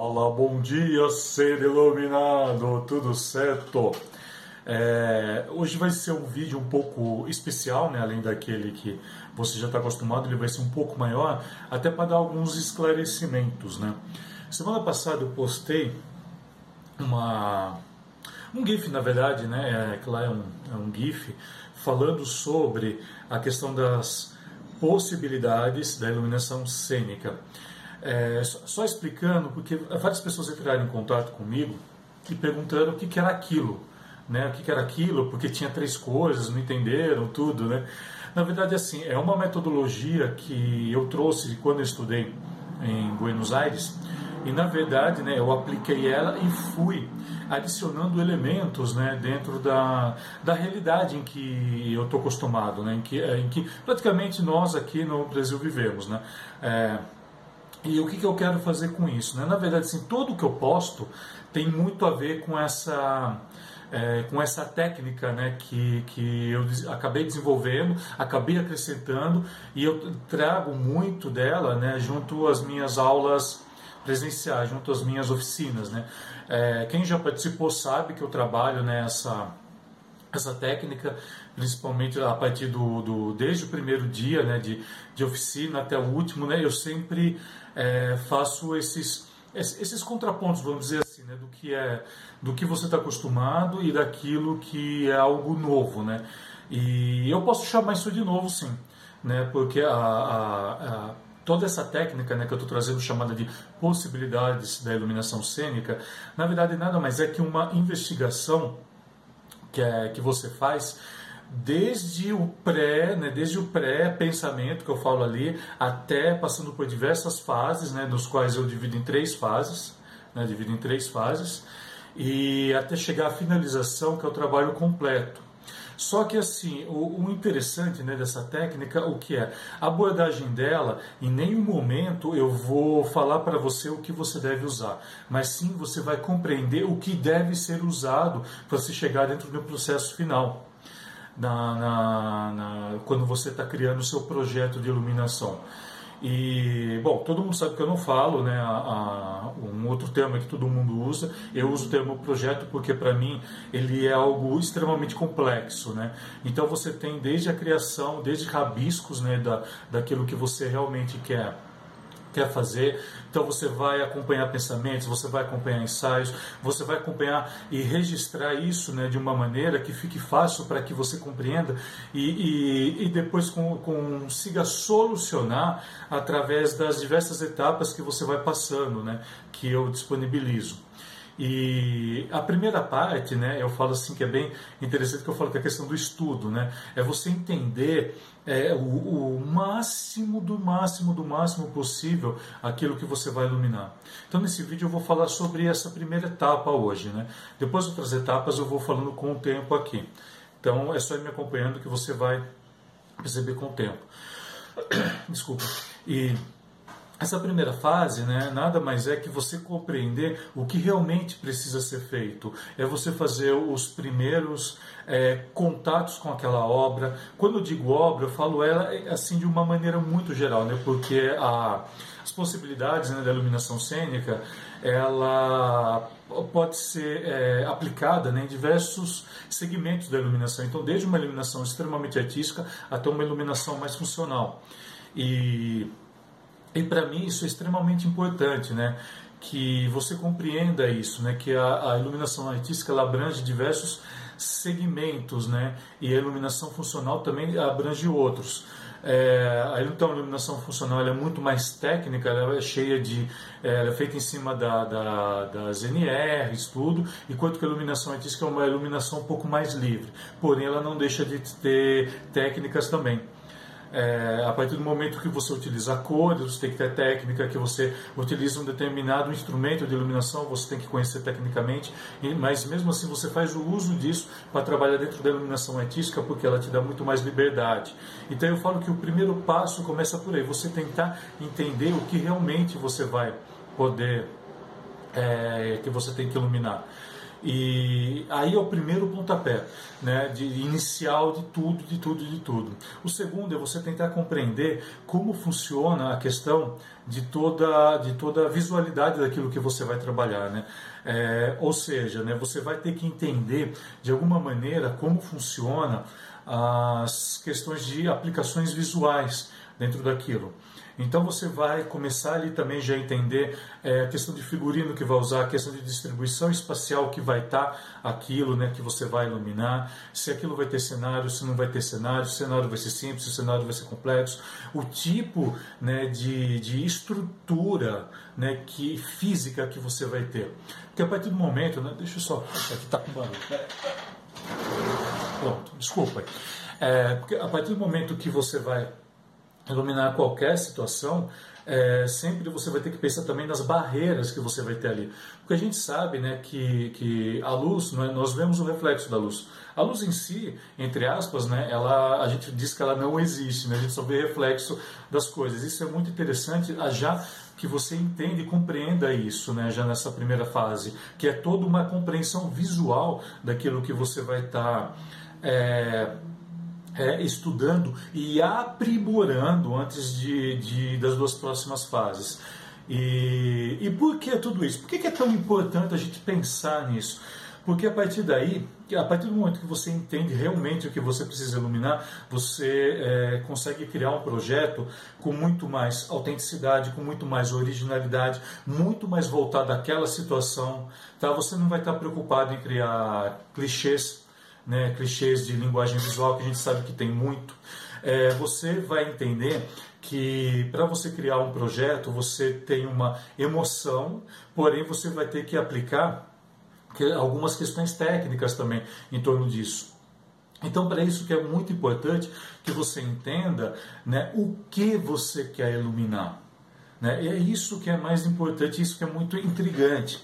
Fala, bom dia, ser iluminado, tudo certo? É, hoje vai ser um vídeo um pouco especial, né? além daquele que você já está acostumado, ele vai ser um pouco maior, até para dar alguns esclarecimentos. Né? Semana passada eu postei uma, um GIF, na verdade, né? É, que lá é um, é um GIF, falando sobre a questão das possibilidades da iluminação cênica. É, só explicando, porque várias pessoas entraram em contato comigo e perguntando o que, que era aquilo, né? O que, que era aquilo, porque tinha três coisas, não entenderam tudo, né? Na verdade, assim, é uma metodologia que eu trouxe quando eu estudei em Buenos Aires e na verdade, né, eu apliquei ela e fui adicionando elementos, né, dentro da, da realidade em que eu estou acostumado, né, em que, em que praticamente nós aqui no Brasil vivemos, né. É, e o que, que eu quero fazer com isso? Né? Na verdade, assim, tudo que eu posto tem muito a ver com essa, é, com essa técnica né, que, que eu acabei desenvolvendo, acabei acrescentando e eu trago muito dela né, junto às minhas aulas presenciais, junto às minhas oficinas. Né? É, quem já participou sabe que eu trabalho nessa essa técnica, principalmente a partir do, do desde o primeiro dia né, de, de oficina até o último, né, eu sempre é, faço esses, esses contrapontos, vamos dizer assim, né, do que é do que você está acostumado e daquilo que é algo novo, né? E eu posso chamar isso de novo, sim, né? Porque a, a, a toda essa técnica né, que eu estou trazendo chamada de possibilidades da iluminação cênica, na verdade nada mais é que uma investigação que, é, que você faz desde o pré, né, desde o pré-pensamento que eu falo ali, até passando por diversas fases, né, nos quais eu divido em três fases, né, divido em três fases, e até chegar à finalização, que é o trabalho completo. Só que assim, o, o, interessante né, dessa técnica, o que é? A abordagem dela, em nenhum momento eu vou falar para você o que você deve usar, mas sim você vai compreender o que deve ser usado para você chegar dentro do processo final. Na, na, na, quando você está criando o seu projeto de iluminação. E, bom, todo mundo sabe que eu não falo, né? A, a, um outro termo que todo mundo usa, eu uso o termo projeto porque, para mim, ele é algo extremamente complexo, né? Então, você tem desde a criação, desde rabiscos, né? Da, daquilo que você realmente quer quer fazer. Então você vai acompanhar pensamentos, você vai acompanhar ensaios, você vai acompanhar e registrar isso né, de uma maneira que fique fácil para que você compreenda e, e, e depois com, consiga solucionar através das diversas etapas que você vai passando, né, que eu disponibilizo. E a primeira parte, né, eu falo assim que é bem interessante que eu falo que é a questão do estudo, né, é você entender é, o, o, máximo do máximo do máximo possível aquilo que você vai iluminar. Então nesse vídeo eu vou falar sobre essa primeira etapa hoje, né. Depois outras etapas eu vou falando com o tempo aqui. Então é só ir me acompanhando que você vai perceber com o tempo. Desculpa. E essa primeira fase, né, nada mais é que você compreender o que realmente precisa ser feito. É você fazer os primeiros é, contatos com aquela obra. Quando eu digo obra, eu falo ela é, assim de uma maneira muito geral, né, porque a, as possibilidades né, da iluminação cênica, ela pode ser é, aplicada né, em diversos segmentos da iluminação. Então, desde uma iluminação extremamente artística até uma iluminação mais funcional. E e para mim isso é extremamente importante, né? Que você compreenda isso, né? Que a, a iluminação artística ela abrange diversos segmentos, né? E a iluminação funcional também abrange outros. É, então a iluminação funcional é muito mais técnica, ela é cheia de, é, é feita em cima da, da, das NRs, tudo, enquanto que a iluminação artística é uma iluminação um pouco mais livre. Porém, ela não deixa de ter técnicas também. É, a partir do momento que você utiliza cores, você tem que ter técnica, que você utiliza um determinado instrumento de iluminação, você tem que conhecer tecnicamente, mas mesmo assim você faz o uso disso para trabalhar dentro da iluminação artística, porque ela te dá muito mais liberdade. Então eu falo que o primeiro passo começa por aí, você tentar entender o que realmente você vai poder, é, que você tem que iluminar. E aí é o primeiro pontapé, né, de inicial de tudo, de tudo, de tudo. O segundo é você tentar compreender como funciona a questão de toda, de toda a visualidade daquilo que você vai trabalhar, né? É, ou seja, né, você vai ter que entender de alguma maneira como funciona as questões de aplicações visuais dentro daquilo. Então você vai começar ali também já a entender é, a questão de figurino que vai usar, a questão de distribuição espacial que vai estar tá aquilo, né, que você vai iluminar, se aquilo vai ter cenário, se não vai ter cenário, se o cenário vai ser simples, se o cenário vai ser complexo, o tipo né, de, de estrutura né, que, física que você vai ter. Porque a partir do momento, né, deixa eu só, aqui está com barulho. Pronto, desculpa. É, porque a partir do momento que você vai iluminar qualquer situação, é, sempre você vai ter que pensar também nas barreiras que você vai ter ali. Porque a gente sabe né, que, que a luz, é, nós vemos o reflexo da luz. A luz em si, entre aspas, né, ela, a gente diz que ela não existe, né, a gente só vê reflexo das coisas. Isso é muito interessante, já que você entenda e compreenda isso, né, já nessa primeira fase, que é toda uma compreensão visual daquilo que você vai estar. Tá, é, é, estudando e aprimorando antes de, de, das duas próximas fases. E, e por que tudo isso? Por que é tão importante a gente pensar nisso? Porque a partir daí, a partir do momento que você entende realmente o que você precisa iluminar, você é, consegue criar um projeto com muito mais autenticidade, com muito mais originalidade, muito mais voltado àquela situação. Tá? Você não vai estar preocupado em criar clichês né, clichês de linguagem visual que a gente sabe que tem muito, é, você vai entender que para você criar um projeto você tem uma emoção, porém você vai ter que aplicar algumas questões técnicas também em torno disso. Então, para isso que é muito importante que você entenda né, o que você quer iluminar. Né? E é isso que é mais importante, isso que é muito intrigante.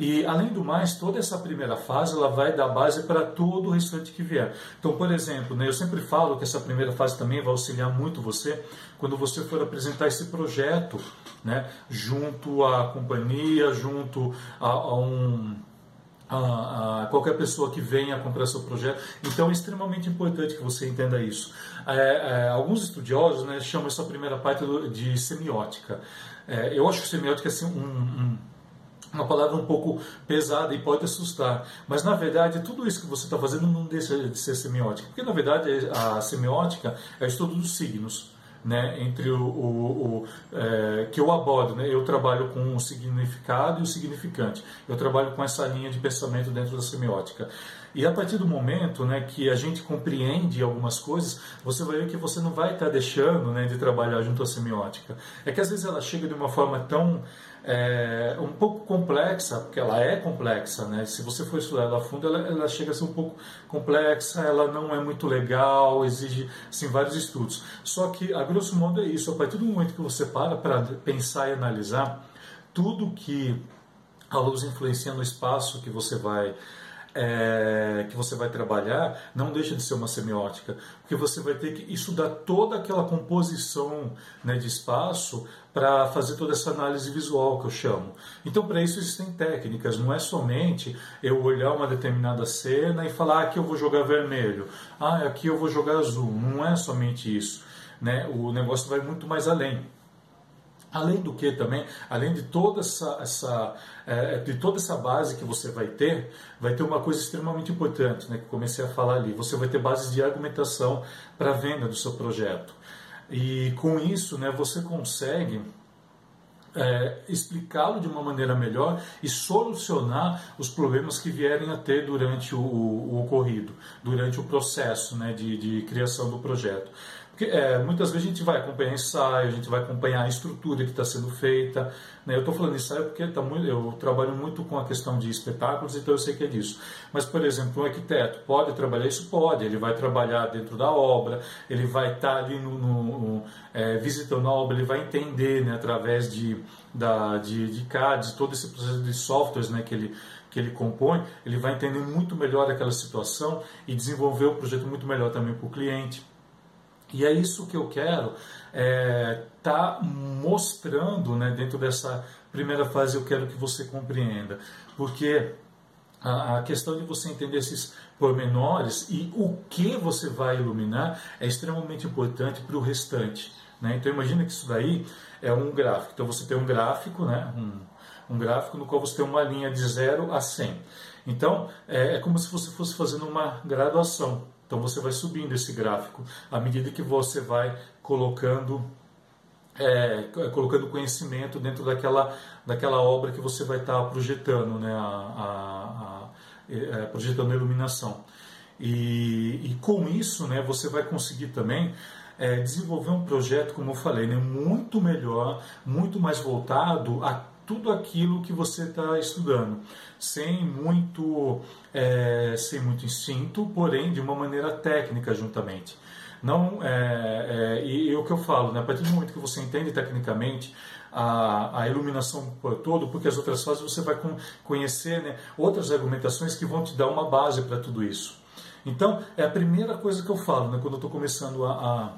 E, além do mais, toda essa primeira fase ela vai dar base para todo o restante que vier. Então, por exemplo, né, eu sempre falo que essa primeira fase também vai auxiliar muito você quando você for apresentar esse projeto né, junto à companhia, junto a, a um a, a, qualquer pessoa que venha comprar seu projeto. Então é extremamente importante que você entenda isso. É, é, alguns estudiosos né, chamam essa primeira parte de semiótica. É, eu acho que semiótica é assim, um, um uma palavra um pouco pesada e pode assustar. Mas, na verdade, tudo isso que você está fazendo não deixa de ser semiótica. Porque, na verdade, a semiótica é o estudo dos signos. Né, entre o, o, o é, que eu abordo, né, eu trabalho com o significado e o significante. Eu trabalho com essa linha de pensamento dentro da semiótica. E a partir do momento né, que a gente compreende algumas coisas, você vai ver que você não vai estar tá deixando né, de trabalhar junto à semiótica. É que às vezes ela chega de uma forma tão é, um pouco complexa, porque ela é complexa, né? Se você for estudar ela a fundo, ela, ela, chega a ser um pouco complexa, ela não é muito legal, exige assim, vários estudos. Só que, a grosso modo, é isso. A partir do momento que você para para pensar e analisar tudo que a luz influencia no espaço que você vai é, que você vai trabalhar não deixa de ser uma semiótica, porque você vai ter que estudar toda aquela composição né, de espaço para fazer toda essa análise visual que eu chamo. Então, para isso existem técnicas, não é somente eu olhar uma determinada cena e falar ah, aqui eu vou jogar vermelho, ah, aqui eu vou jogar azul. Não é somente isso. Né? O negócio vai muito mais além. Além do que também, além de toda essa, essa é, de toda essa base que você vai ter, vai ter uma coisa extremamente importante, né, que comecei a falar ali. Você vai ter bases de argumentação para a venda do seu projeto. E com isso, né, você consegue é, explicá-lo de uma maneira melhor e solucionar os problemas que vierem a ter durante o, o ocorrido, durante o processo né, de, de criação do projeto. Porque, é, muitas vezes a gente vai acompanhar ensaio, a gente vai acompanhar a estrutura que está sendo feita. Né? Eu estou falando ensaio porque tá muito, eu trabalho muito com a questão de espetáculos, então eu sei que é disso. Mas, por exemplo, um arquiteto pode trabalhar isso? Pode. Ele vai trabalhar dentro da obra, ele vai estar tá ali no, no, no é, visitando a obra, ele vai entender né, através de, da, de, de todo esse processo de softwares né, que ele que ele compõe, ele vai entender muito melhor aquela situação e desenvolver o projeto muito melhor também para o cliente. E é isso que eu quero é, tá mostrando né, dentro dessa primeira fase. Eu quero que você compreenda, porque a, a questão de você entender esses pormenores e o que você vai iluminar é extremamente importante para o restante. Né? Então imagina que isso daí é um gráfico. Então você tem um gráfico, né? um, um gráfico no qual você tem uma linha de 0 a 100. Então é, é como se você fosse fazendo uma graduação. Então você vai subindo esse gráfico à medida que você vai colocando é, colocando conhecimento dentro daquela, daquela obra que você vai estar projetando, né, a, a, a, é, projetando a iluminação. E, e, com isso, né, você vai conseguir também é, desenvolver um projeto, como eu falei, né, muito melhor, muito mais voltado a tudo aquilo que você está estudando, sem muito, é, sem muito instinto, porém de uma maneira técnica juntamente. Não, é, é, e, e, o que eu falo, né, a partir do momento que você entende tecnicamente a, a iluminação por todo, porque as outras fases você vai conhecer né, outras argumentações que vão te dar uma base para tudo isso. Então, é a primeira coisa que eu falo né, quando eu estou começando a, a,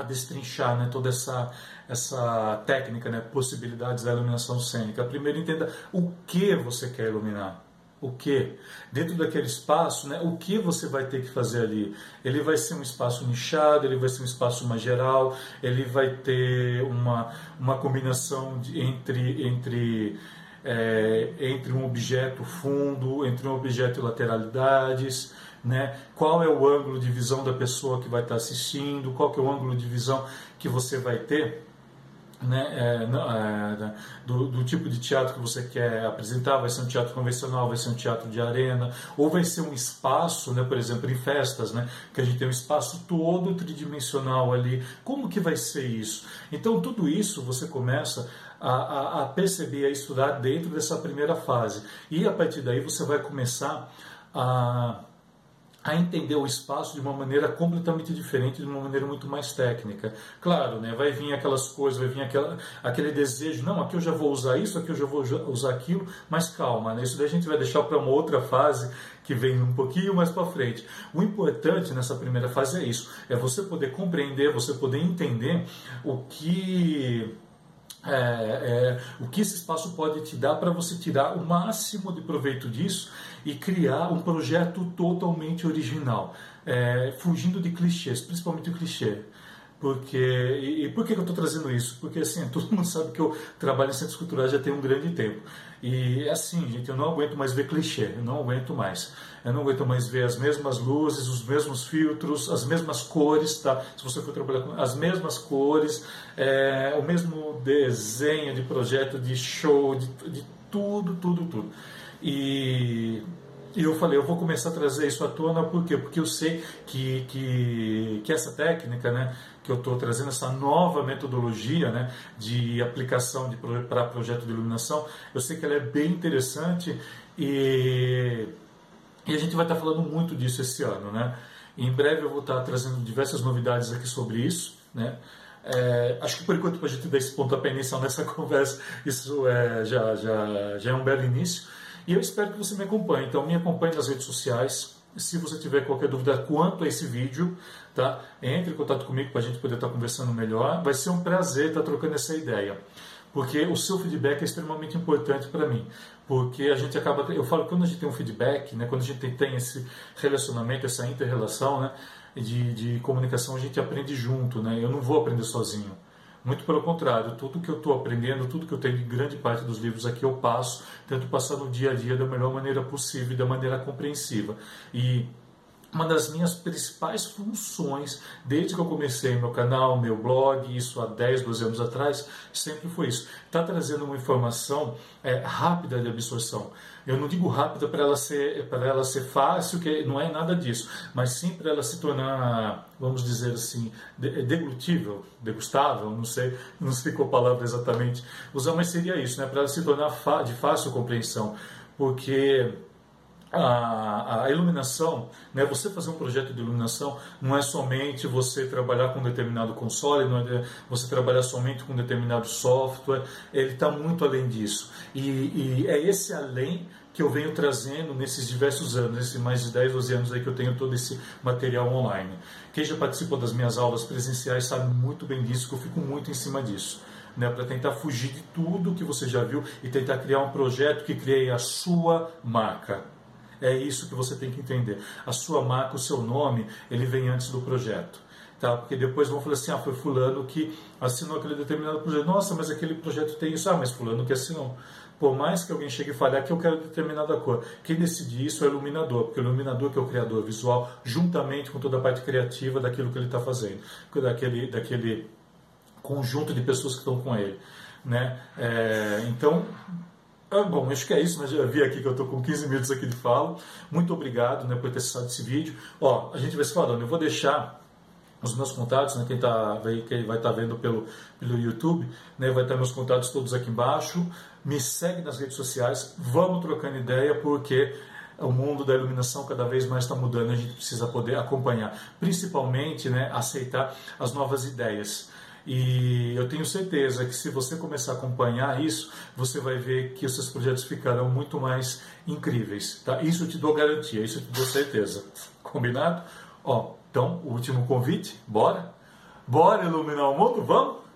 a, destrinchar né, toda essa, essa técnica, né, possibilidades da iluminação cênica. Primeiro, entenda o que você quer iluminar o que? Dentro daquele espaço, né, o que você vai ter que fazer ali? Ele vai ser um espaço nichado, ele vai ser um espaço mais geral, ele vai ter uma, uma combinação de, entre, entre, é, entre um objeto fundo, entre um objeto e lateralidades, né? qual é o ângulo de visão da pessoa que vai estar assistindo, qual é o ângulo de visão que você vai ter né, é, é, do, do, tipo de teatro que você quer apresentar, vai ser um teatro convencional, vai ser um teatro de arena, ou vai ser um espaço, né, por exemplo, em festas, né, que a gente tem um espaço todo tridimensional ali. Como que vai ser isso? Então, tudo isso você começa a, a, a perceber, a estudar dentro dessa primeira fase. E a partir daí você vai começar a a entender o espaço de uma maneira completamente diferente, de uma maneira muito mais técnica. Claro, né, vai vir aquelas coisas, vai vir aquela, aquele desejo, não, aqui eu já vou usar isso, aqui eu já vou usar aquilo, mas calma, né, isso daí a gente vai deixar para uma outra fase que vem um pouquinho mais para frente. O importante nessa primeira fase é isso, é você poder compreender, você poder entender o que é, é, o que esse espaço pode te dar para você tirar o máximo de proveito disso e criar um projeto totalmente original, é, fugindo de clichês, principalmente o clichê. Porque, e, e por que eu estou trazendo isso? Porque assim, todo mundo sabe que eu trabalho em centros culturais já tem um grande tempo. E assim, gente, eu não aguento mais ver clichê, eu não aguento mais. Eu não aguento mais ver as mesmas luzes, os mesmos filtros, as mesmas cores, tá? Se você for trabalhar com as mesmas cores, é, o mesmo desenho de projeto, de show, de, de tudo, tudo, tudo. E e eu falei, eu vou começar a trazer isso à tona, por quê? Porque eu sei que, que, que essa técnica, né, que eu estou trazendo, essa nova metodologia né, de aplicação para projeto de iluminação, eu sei que ela é bem interessante e, e a gente vai estar tá falando muito disso esse ano. Né? Em breve eu vou estar tá trazendo diversas novidades aqui sobre isso. Né? É, acho que por enquanto, para a gente dar esse pontapé inicial nessa conversa, isso é, já, já, já é um belo início. E eu espero que você me acompanhe. Então, me acompanhe nas redes sociais. Se você tiver qualquer dúvida quanto a esse vídeo, tá? entre em contato comigo para a gente poder estar conversando melhor. Vai ser um prazer estar trocando essa ideia. Porque o seu feedback é extremamente importante para mim. Porque a gente acaba. Eu falo que quando a gente tem um feedback, né, quando a gente tem esse relacionamento, essa inter-relação né, de, de comunicação, a gente aprende junto. Né? Eu não vou aprender sozinho. Muito pelo contrário, tudo que eu estou aprendendo, tudo que eu tenho de grande parte dos livros aqui eu passo, tento passar no dia a dia da melhor maneira possível e da maneira compreensiva. E uma das minhas principais funções, desde que eu comecei meu canal, meu blog, isso há 10, 12 anos atrás, sempre foi isso. Está trazendo uma informação é, rápida de absorção. Eu não digo rápida para ela ser ela ser fácil, que não é nada disso, mas sim para ela se tornar, vamos dizer assim, deglutível, degustável, não sei, não sei qual palavra exatamente usar, mas seria isso, né? Para ela se tornar de fácil compreensão, porque a, a, iluminação, né, você fazer um projeto de iluminação não é somente você trabalhar com um determinado console, não é você trabalhar somente com um determinado software, ele está muito além disso. E, e, é esse além que eu venho trazendo nesses diversos anos, nesses mais de 10, 12 anos aí que eu tenho todo esse material online. Quem já participou das minhas aulas presenciais sabe muito bem disso, que eu fico muito em cima disso. Né, para tentar fugir de tudo que você já viu e tentar criar um projeto que crie a sua marca É isso que você tem que entender. A sua marca, o seu nome, ele vem antes do projeto. Tá? Porque depois vão falar assim, ah, foi fulano que assinou aquele determinado projeto. Nossa, mas aquele projeto tem isso. Ah, mas fulano que assinou. Por mais que alguém chegue e fale, aqui eu quero determinada cor. Quem decide isso é o iluminador, porque o iluminador que é o criador visual, juntamente com toda a parte criativa daquilo que ele está fazendo, daquele, daquele conjunto de pessoas que estão com ele. Né? É, então, ah, bom, acho que é isso, mas já vi aqui que eu estou com 15 minutos aqui de fala. Muito obrigado né, por ter assistido esse vídeo. Ó, a gente vai se falando, eu vou deixar os meus contatos, né, quem, tá, quem vai estar tá vendo pelo, pelo YouTube, né, vai estar meus contatos todos aqui embaixo. Me segue nas redes sociais, vamos trocando ideia, porque o mundo da iluminação cada vez mais está mudando, a gente precisa poder acompanhar, principalmente né, aceitar as novas ideias. E eu tenho certeza que se você começar a acompanhar isso, você vai ver que os seus projetos ficarão muito mais incríveis. Tá? Isso eu te dou garantia, isso eu te dou certeza. Combinado? Ó, então, último convite, bora? Bora iluminar o mundo? Vamos?